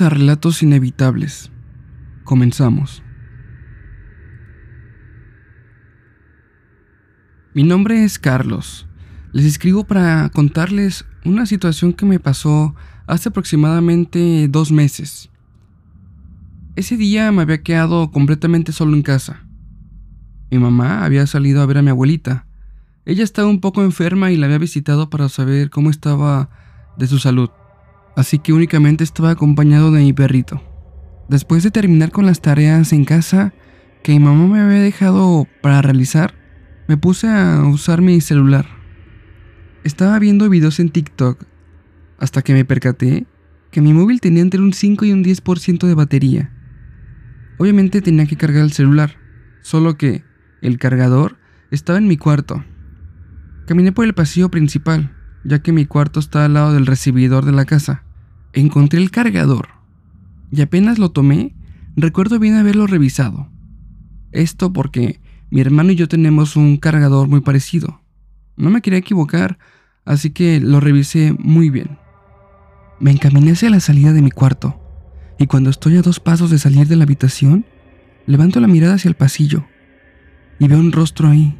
A Relatos Inevitables. Comenzamos. Mi nombre es Carlos. Les escribo para contarles una situación que me pasó hace aproximadamente dos meses. Ese día me había quedado completamente solo en casa. Mi mamá había salido a ver a mi abuelita. Ella estaba un poco enferma y la había visitado para saber cómo estaba de su salud así que únicamente estaba acompañado de mi perrito. Después de terminar con las tareas en casa que mi mamá me había dejado para realizar, me puse a usar mi celular. Estaba viendo videos en TikTok hasta que me percaté que mi móvil tenía entre un 5 y un 10% de batería. Obviamente tenía que cargar el celular, solo que el cargador estaba en mi cuarto. Caminé por el pasillo principal ya que mi cuarto está al lado del recibidor de la casa. Encontré el cargador y apenas lo tomé, recuerdo bien haberlo revisado. Esto porque mi hermano y yo tenemos un cargador muy parecido. No me quería equivocar, así que lo revisé muy bien. Me encaminé hacia la salida de mi cuarto, y cuando estoy a dos pasos de salir de la habitación, levanto la mirada hacia el pasillo y veo un rostro ahí,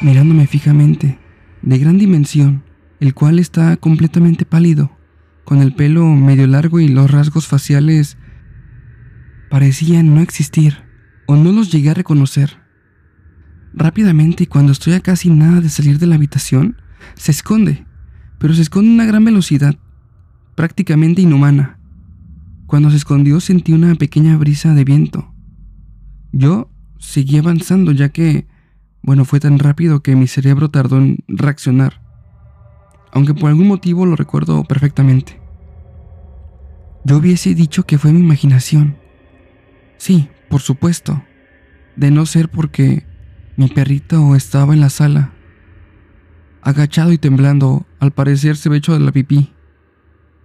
mirándome fijamente de gran dimensión, el cual está completamente pálido, con el pelo medio largo y los rasgos faciales parecían no existir o no los llegué a reconocer. Rápidamente, cuando estoy a casi nada de salir de la habitación, se esconde, pero se esconde a una gran velocidad, prácticamente inhumana. Cuando se escondió sentí una pequeña brisa de viento. Yo seguí avanzando ya que bueno, fue tan rápido que mi cerebro tardó en reaccionar, aunque por algún motivo lo recuerdo perfectamente. Yo hubiese dicho que fue mi imaginación. Sí, por supuesto, de no ser porque mi perrito estaba en la sala, agachado y temblando, al parecer se ve hecho de la pipí.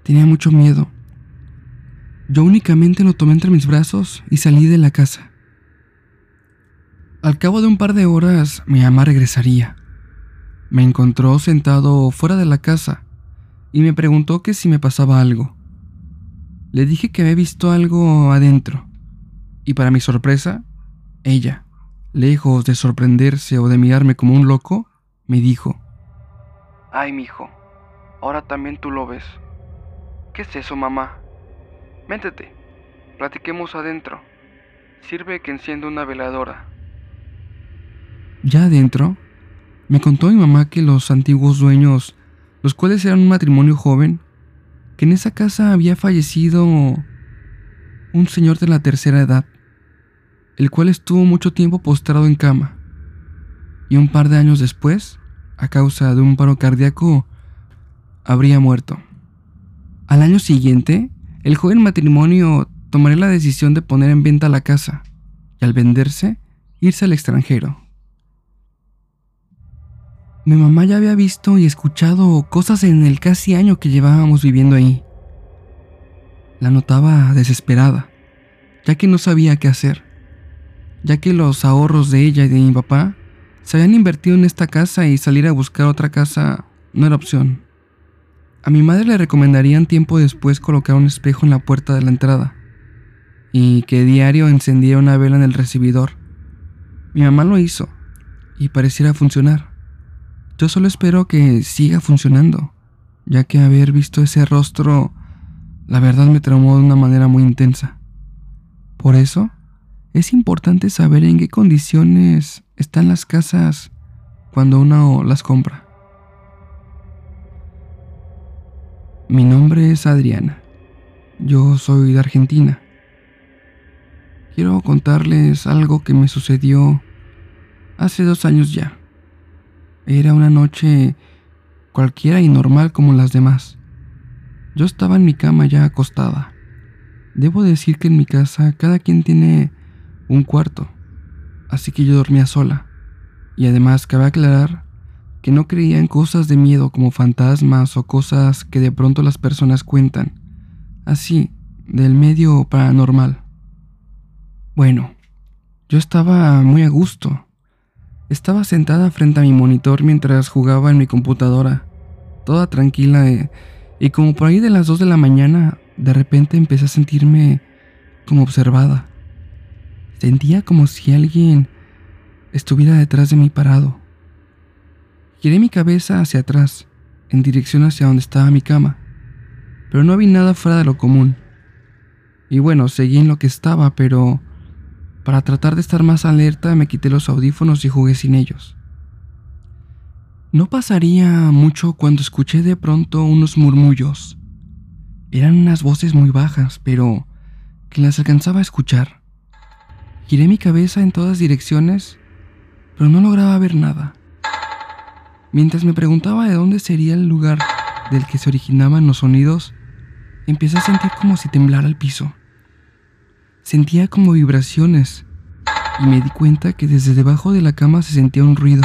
Tenía mucho miedo. Yo únicamente lo tomé entre mis brazos y salí de la casa. Al cabo de un par de horas, mi mamá regresaría. Me encontró sentado fuera de la casa y me preguntó que si me pasaba algo. Le dije que había visto algo adentro y para mi sorpresa, ella, lejos de sorprenderse o de mirarme como un loco, me dijo: Ay, mijo, ahora también tú lo ves. ¿Qué es eso, mamá? Métete, platiquemos adentro. Sirve que encienda una veladora. Ya adentro, me contó mi mamá que los antiguos dueños, los cuales eran un matrimonio joven, que en esa casa había fallecido un señor de la tercera edad, el cual estuvo mucho tiempo postrado en cama, y un par de años después, a causa de un paro cardíaco, habría muerto. Al año siguiente, el joven matrimonio tomaría la decisión de poner en venta la casa, y al venderse, irse al extranjero. Mi mamá ya había visto y escuchado cosas en el casi año que llevábamos viviendo ahí. La notaba desesperada, ya que no sabía qué hacer, ya que los ahorros de ella y de mi papá se habían invertido en esta casa y salir a buscar otra casa no era opción. A mi madre le recomendarían tiempo después colocar un espejo en la puerta de la entrada y que diario encendiera una vela en el recibidor. Mi mamá lo hizo y pareciera funcionar. Yo solo espero que siga funcionando, ya que haber visto ese rostro, la verdad me traumó de una manera muy intensa. Por eso, es importante saber en qué condiciones están las casas cuando uno las compra. Mi nombre es Adriana. Yo soy de Argentina. Quiero contarles algo que me sucedió hace dos años ya. Era una noche cualquiera y normal como las demás. Yo estaba en mi cama ya acostada. Debo decir que en mi casa cada quien tiene un cuarto, así que yo dormía sola. Y además cabe aclarar que no creía en cosas de miedo como fantasmas o cosas que de pronto las personas cuentan, así, del medio paranormal. Bueno, yo estaba muy a gusto, estaba sentada frente a mi monitor mientras jugaba en mi computadora, toda tranquila, eh, y como por ahí de las 2 de la mañana de repente empecé a sentirme como observada. Sentía como si alguien estuviera detrás de mí parado. Giré mi cabeza hacia atrás, en dirección hacia donde estaba mi cama, pero no vi nada fuera de lo común. Y bueno, seguí en lo que estaba, pero para tratar de estar más alerta me quité los audífonos y jugué sin ellos. No pasaría mucho cuando escuché de pronto unos murmullos. Eran unas voces muy bajas, pero que las alcanzaba a escuchar. Giré mi cabeza en todas direcciones, pero no lograba ver nada. Mientras me preguntaba de dónde sería el lugar del que se originaban los sonidos, empecé a sentir como si temblara el piso. Sentía como vibraciones y me di cuenta que desde debajo de la cama se sentía un ruido.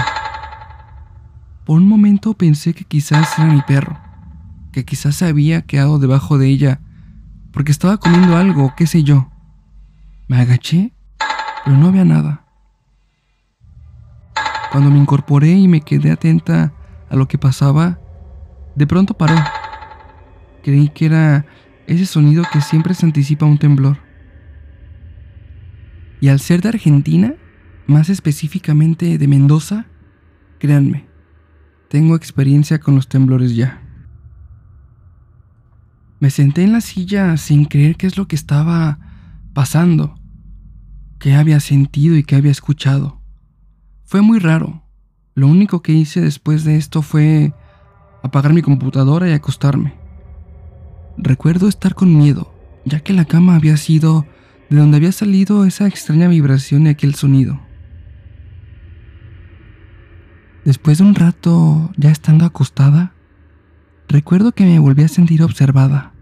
Por un momento pensé que quizás era mi perro, que quizás se había quedado debajo de ella porque estaba comiendo algo, qué sé yo. Me agaché, pero no había nada. Cuando me incorporé y me quedé atenta a lo que pasaba, de pronto paró. Creí que era ese sonido que siempre se anticipa un temblor. Y al ser de Argentina, más específicamente de Mendoza, créanme, tengo experiencia con los temblores ya. Me senté en la silla sin creer qué es lo que estaba pasando, qué había sentido y qué había escuchado. Fue muy raro. Lo único que hice después de esto fue apagar mi computadora y acostarme. Recuerdo estar con miedo, ya que la cama había sido de donde había salido esa extraña vibración y aquel sonido. Después de un rato, ya estando acostada, recuerdo que me volví a sentir observada.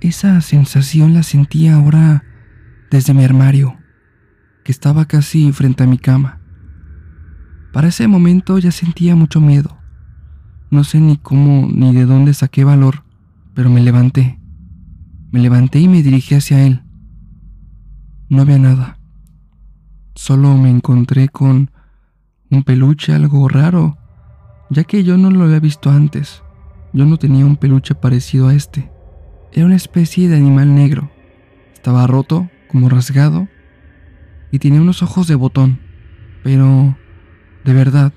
Esa sensación la sentía ahora desde mi armario, que estaba casi frente a mi cama. Para ese momento ya sentía mucho miedo. No sé ni cómo ni de dónde saqué valor, pero me levanté. Me levanté y me dirigí hacia él. No había nada. Solo me encontré con un peluche algo raro, ya que yo no lo había visto antes. Yo no tenía un peluche parecido a este. Era una especie de animal negro. Estaba roto, como rasgado, y tenía unos ojos de botón. Pero, de verdad,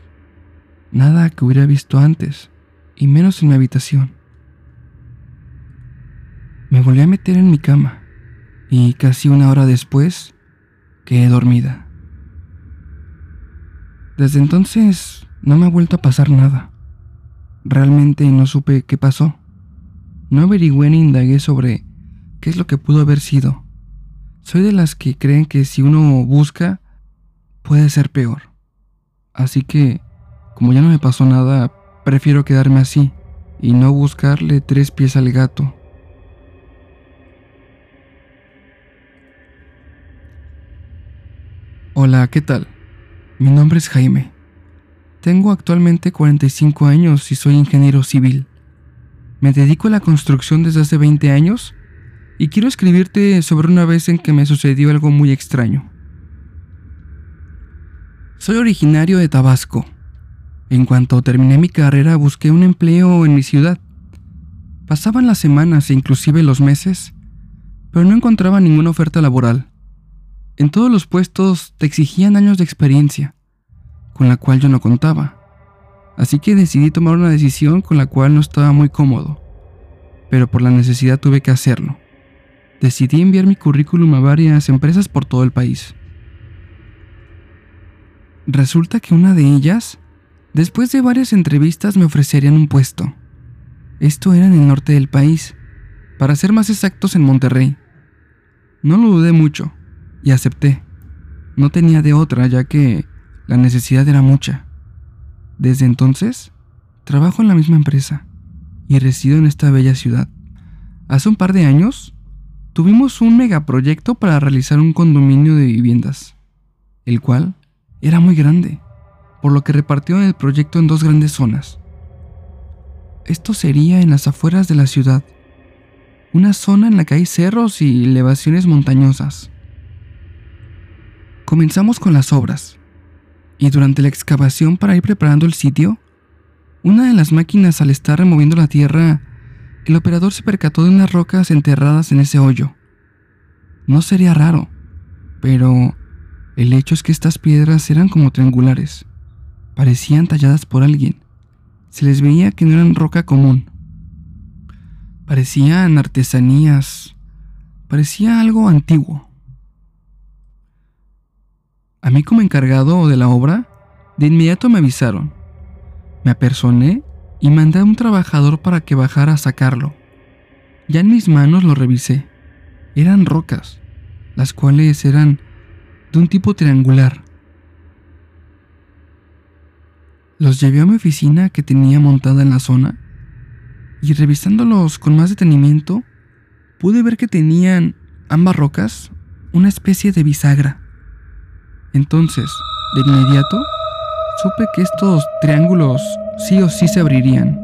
nada que hubiera visto antes, y menos en mi habitación. Me volví a meter en mi cama, y casi una hora después, quedé dormida. Desde entonces no me ha vuelto a pasar nada. Realmente no supe qué pasó. No averigüé ni indagué sobre qué es lo que pudo haber sido. Soy de las que creen que si uno busca, puede ser peor. Así que, como ya no me pasó nada, prefiero quedarme así y no buscarle tres pies al gato. Hola, ¿qué tal? Mi nombre es Jaime. Tengo actualmente 45 años y soy ingeniero civil. Me dedico a la construcción desde hace 20 años y quiero escribirte sobre una vez en que me sucedió algo muy extraño. Soy originario de Tabasco. En cuanto terminé mi carrera busqué un empleo en mi ciudad. Pasaban las semanas e inclusive los meses, pero no encontraba ninguna oferta laboral. En todos los puestos te exigían años de experiencia, con la cual yo no contaba. Así que decidí tomar una decisión con la cual no estaba muy cómodo, pero por la necesidad tuve que hacerlo. Decidí enviar mi currículum a varias empresas por todo el país. Resulta que una de ellas, después de varias entrevistas, me ofrecerían un puesto. Esto era en el norte del país, para ser más exactos en Monterrey. No lo dudé mucho y acepté. No tenía de otra ya que la necesidad era mucha. Desde entonces, trabajo en la misma empresa y resido en esta bella ciudad. Hace un par de años, tuvimos un megaproyecto para realizar un condominio de viviendas, el cual era muy grande, por lo que repartieron el proyecto en dos grandes zonas. Esto sería en las afueras de la ciudad, una zona en la que hay cerros y elevaciones montañosas. Comenzamos con las obras, y durante la excavación para ir preparando el sitio, una de las máquinas al estar removiendo la tierra el operador se percató de unas rocas enterradas en ese hoyo. No sería raro, pero el hecho es que estas piedras eran como triangulares. Parecían talladas por alguien. Se les veía que no eran roca común. Parecían artesanías. Parecía algo antiguo. A mí como encargado de la obra, de inmediato me avisaron. Me apersoné y mandé a un trabajador para que bajara a sacarlo. Ya en mis manos lo revisé. Eran rocas, las cuales eran de un tipo triangular. Los llevé a mi oficina que tenía montada en la zona y revisándolos con más detenimiento, pude ver que tenían ambas rocas una especie de bisagra. Entonces, de inmediato, supe que estos triángulos sí o sí se abrirían.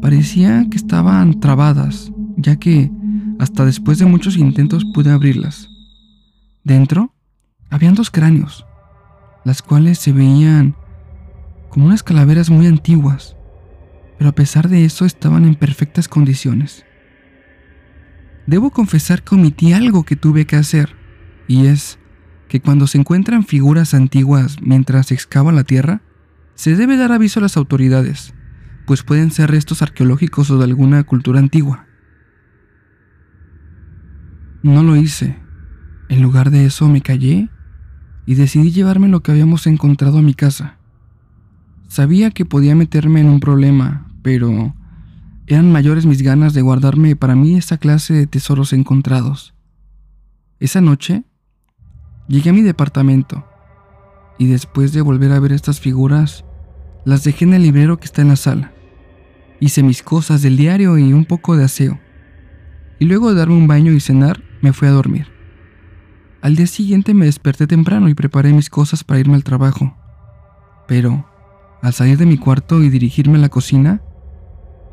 Parecía que estaban trabadas, ya que hasta después de muchos intentos pude abrirlas. Dentro habían dos cráneos, las cuales se veían como unas calaveras muy antiguas, pero a pesar de eso estaban en perfectas condiciones. Debo confesar que omití algo que tuve que hacer, y es que cuando se encuentran figuras antiguas mientras se excava la tierra, se debe dar aviso a las autoridades, pues pueden ser restos arqueológicos o de alguna cultura antigua. No lo hice. En lugar de eso me callé y decidí llevarme lo que habíamos encontrado a mi casa. Sabía que podía meterme en un problema, pero eran mayores mis ganas de guardarme para mí esa clase de tesoros encontrados. Esa noche Llegué a mi departamento y después de volver a ver estas figuras, las dejé en el librero que está en la sala. Hice mis cosas del diario y un poco de aseo. Y luego de darme un baño y cenar, me fui a dormir. Al día siguiente me desperté temprano y preparé mis cosas para irme al trabajo. Pero, al salir de mi cuarto y dirigirme a la cocina,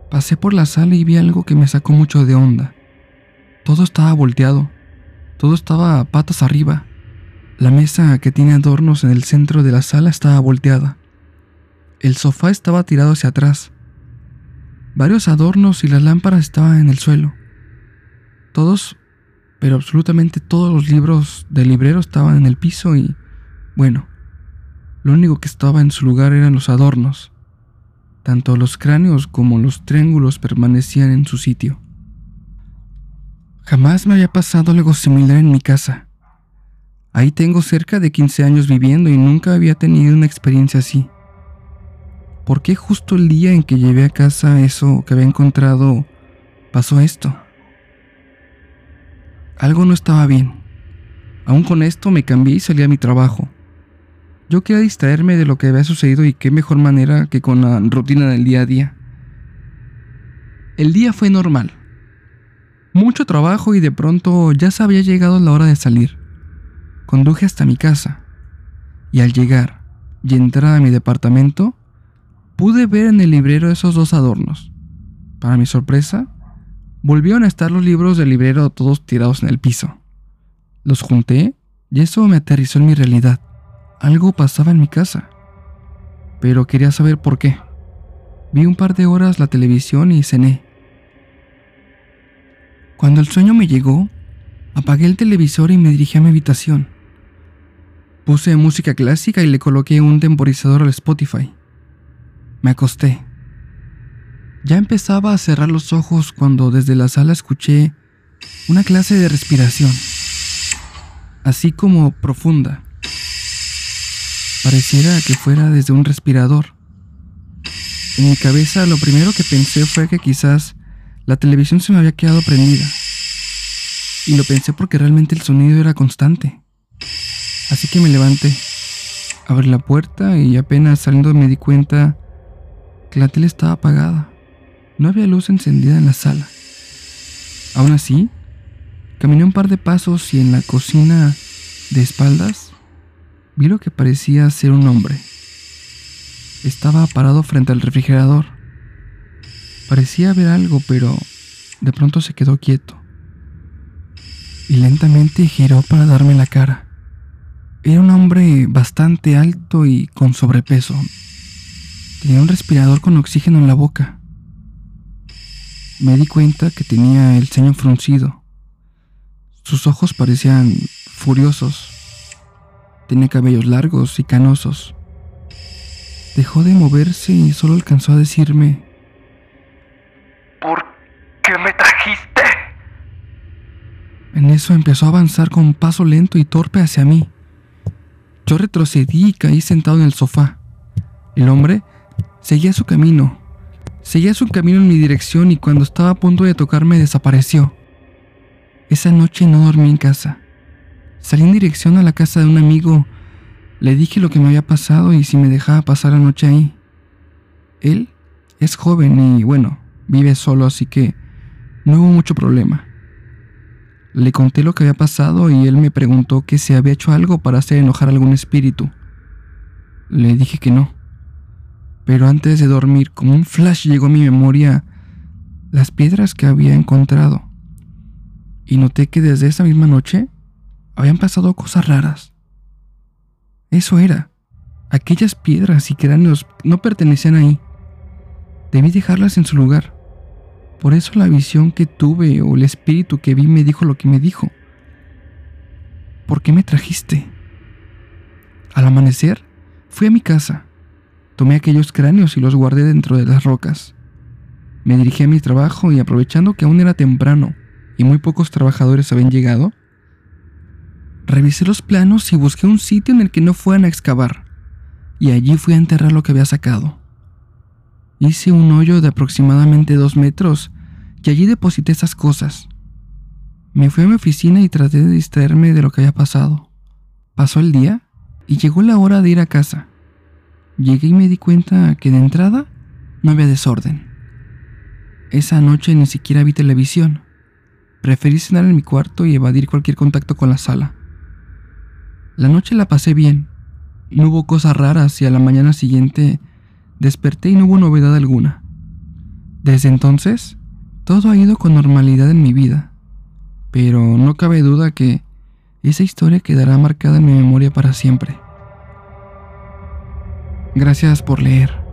pasé por la sala y vi algo que me sacó mucho de onda. Todo estaba volteado, todo estaba patas arriba la mesa que tiene adornos en el centro de la sala estaba volteada. El sofá estaba tirado hacia atrás. Varios adornos y las lámparas estaban en el suelo. Todos, pero absolutamente todos los libros del librero estaban en el piso y, bueno, lo único que estaba en su lugar eran los adornos. Tanto los cráneos como los triángulos permanecían en su sitio. Jamás me había pasado algo similar en mi casa. Ahí tengo cerca de 15 años viviendo y nunca había tenido una experiencia así. ¿Por qué justo el día en que llevé a casa eso que había encontrado pasó esto? Algo no estaba bien. Aún con esto me cambié y salí a mi trabajo. Yo quería distraerme de lo que había sucedido y qué mejor manera que con la rutina del día a día. El día fue normal. Mucho trabajo y de pronto ya se había llegado la hora de salir. Conduje hasta mi casa y al llegar y entrar a mi departamento, pude ver en el librero esos dos adornos. Para mi sorpresa, volvieron a estar los libros del librero todos tirados en el piso. Los junté y eso me aterrizó en mi realidad. Algo pasaba en mi casa. Pero quería saber por qué. Vi un par de horas la televisión y cené. Cuando el sueño me llegó, apagué el televisor y me dirigí a mi habitación. Puse música clásica y le coloqué un temporizador al Spotify. Me acosté. Ya empezaba a cerrar los ojos cuando desde la sala escuché una clase de respiración, así como profunda. Pareciera que fuera desde un respirador. En mi cabeza lo primero que pensé fue que quizás la televisión se me había quedado prendida. Y lo pensé porque realmente el sonido era constante. Así que me levanté, abrí la puerta y apenas saliendo me di cuenta que la tele estaba apagada. No había luz encendida en la sala. Aún así, caminé un par de pasos y en la cocina de espaldas vi lo que parecía ser un hombre. Estaba parado frente al refrigerador. Parecía ver algo, pero de pronto se quedó quieto. Y lentamente giró para darme la cara. Era un hombre bastante alto y con sobrepeso. Tenía un respirador con oxígeno en la boca. me di cuenta que tenía el ceño fruncido. Sus ojos parecían furiosos. Tenía cabellos largos y canosos. Dejó de moverse y solo alcanzó a decirme, ¿Por qué me trajiste? En eso empezó a avanzar con un paso lento y torpe hacia mí. Yo retrocedí y caí sentado en el sofá. El hombre seguía su camino. Seguía su camino en mi dirección y cuando estaba a punto de tocarme desapareció. Esa noche no dormí en casa. Salí en dirección a la casa de un amigo. Le dije lo que me había pasado y si me dejaba pasar la noche ahí. Él es joven y bueno, vive solo, así que no hubo mucho problema. Le conté lo que había pasado y él me preguntó que si había hecho algo para hacer enojar a algún espíritu. Le dije que no. Pero antes de dormir, como un flash llegó a mi memoria las piedras que había encontrado. Y noté que desde esa misma noche habían pasado cosas raras. Eso era. Aquellas piedras y cráneos no pertenecían ahí. Debí dejarlas en su lugar. Por eso la visión que tuve o el espíritu que vi me dijo lo que me dijo. ¿Por qué me trajiste? Al amanecer, fui a mi casa. Tomé aquellos cráneos y los guardé dentro de las rocas. Me dirigí a mi trabajo y aprovechando que aún era temprano y muy pocos trabajadores habían llegado, revisé los planos y busqué un sitio en el que no fueran a excavar, y allí fui a enterrar lo que había sacado. Hice un hoyo de aproximadamente dos metros y allí deposité esas cosas. Me fui a mi oficina y traté de distraerme de lo que había pasado. Pasó el día y llegó la hora de ir a casa. Llegué y me di cuenta que de entrada no había desorden. Esa noche ni siquiera vi televisión. Preferí cenar en mi cuarto y evadir cualquier contacto con la sala. La noche la pasé bien. No hubo cosas raras y a la mañana siguiente Desperté y no hubo novedad alguna. Desde entonces, todo ha ido con normalidad en mi vida, pero no cabe duda que esa historia quedará marcada en mi memoria para siempre. Gracias por leer.